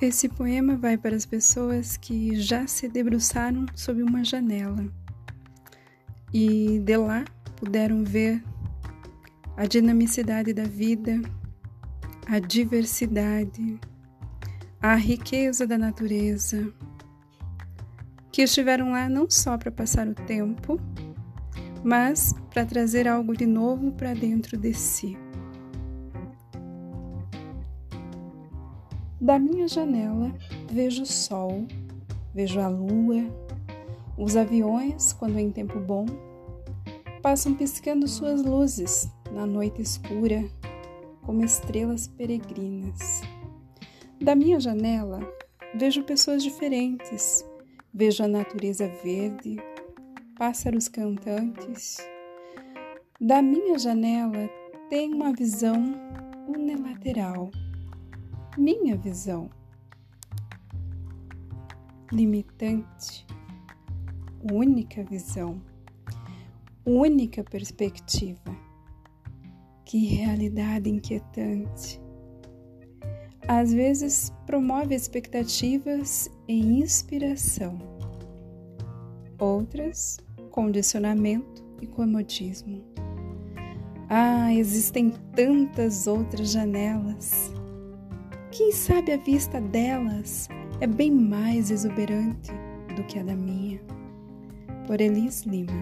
Esse poema vai para as pessoas que já se debruçaram sob uma janela e de lá puderam ver a dinamicidade da vida, a diversidade, a riqueza da natureza, que estiveram lá não só para passar o tempo, mas para trazer algo de novo para dentro de si. Da minha janela vejo o sol, vejo a lua, os aviões, quando em tempo bom, passam piscando suas luzes na noite escura, como estrelas peregrinas. Da minha janela vejo pessoas diferentes, vejo a natureza verde, pássaros cantantes. Da minha janela tenho uma visão unilateral minha visão limitante, única visão, única perspectiva. Que realidade inquietante. Às vezes promove expectativas e inspiração, outras, condicionamento e comodismo. Ah, existem tantas outras janelas quem sabe a vista delas é bem mais exuberante do que a da minha. Por Elis Lima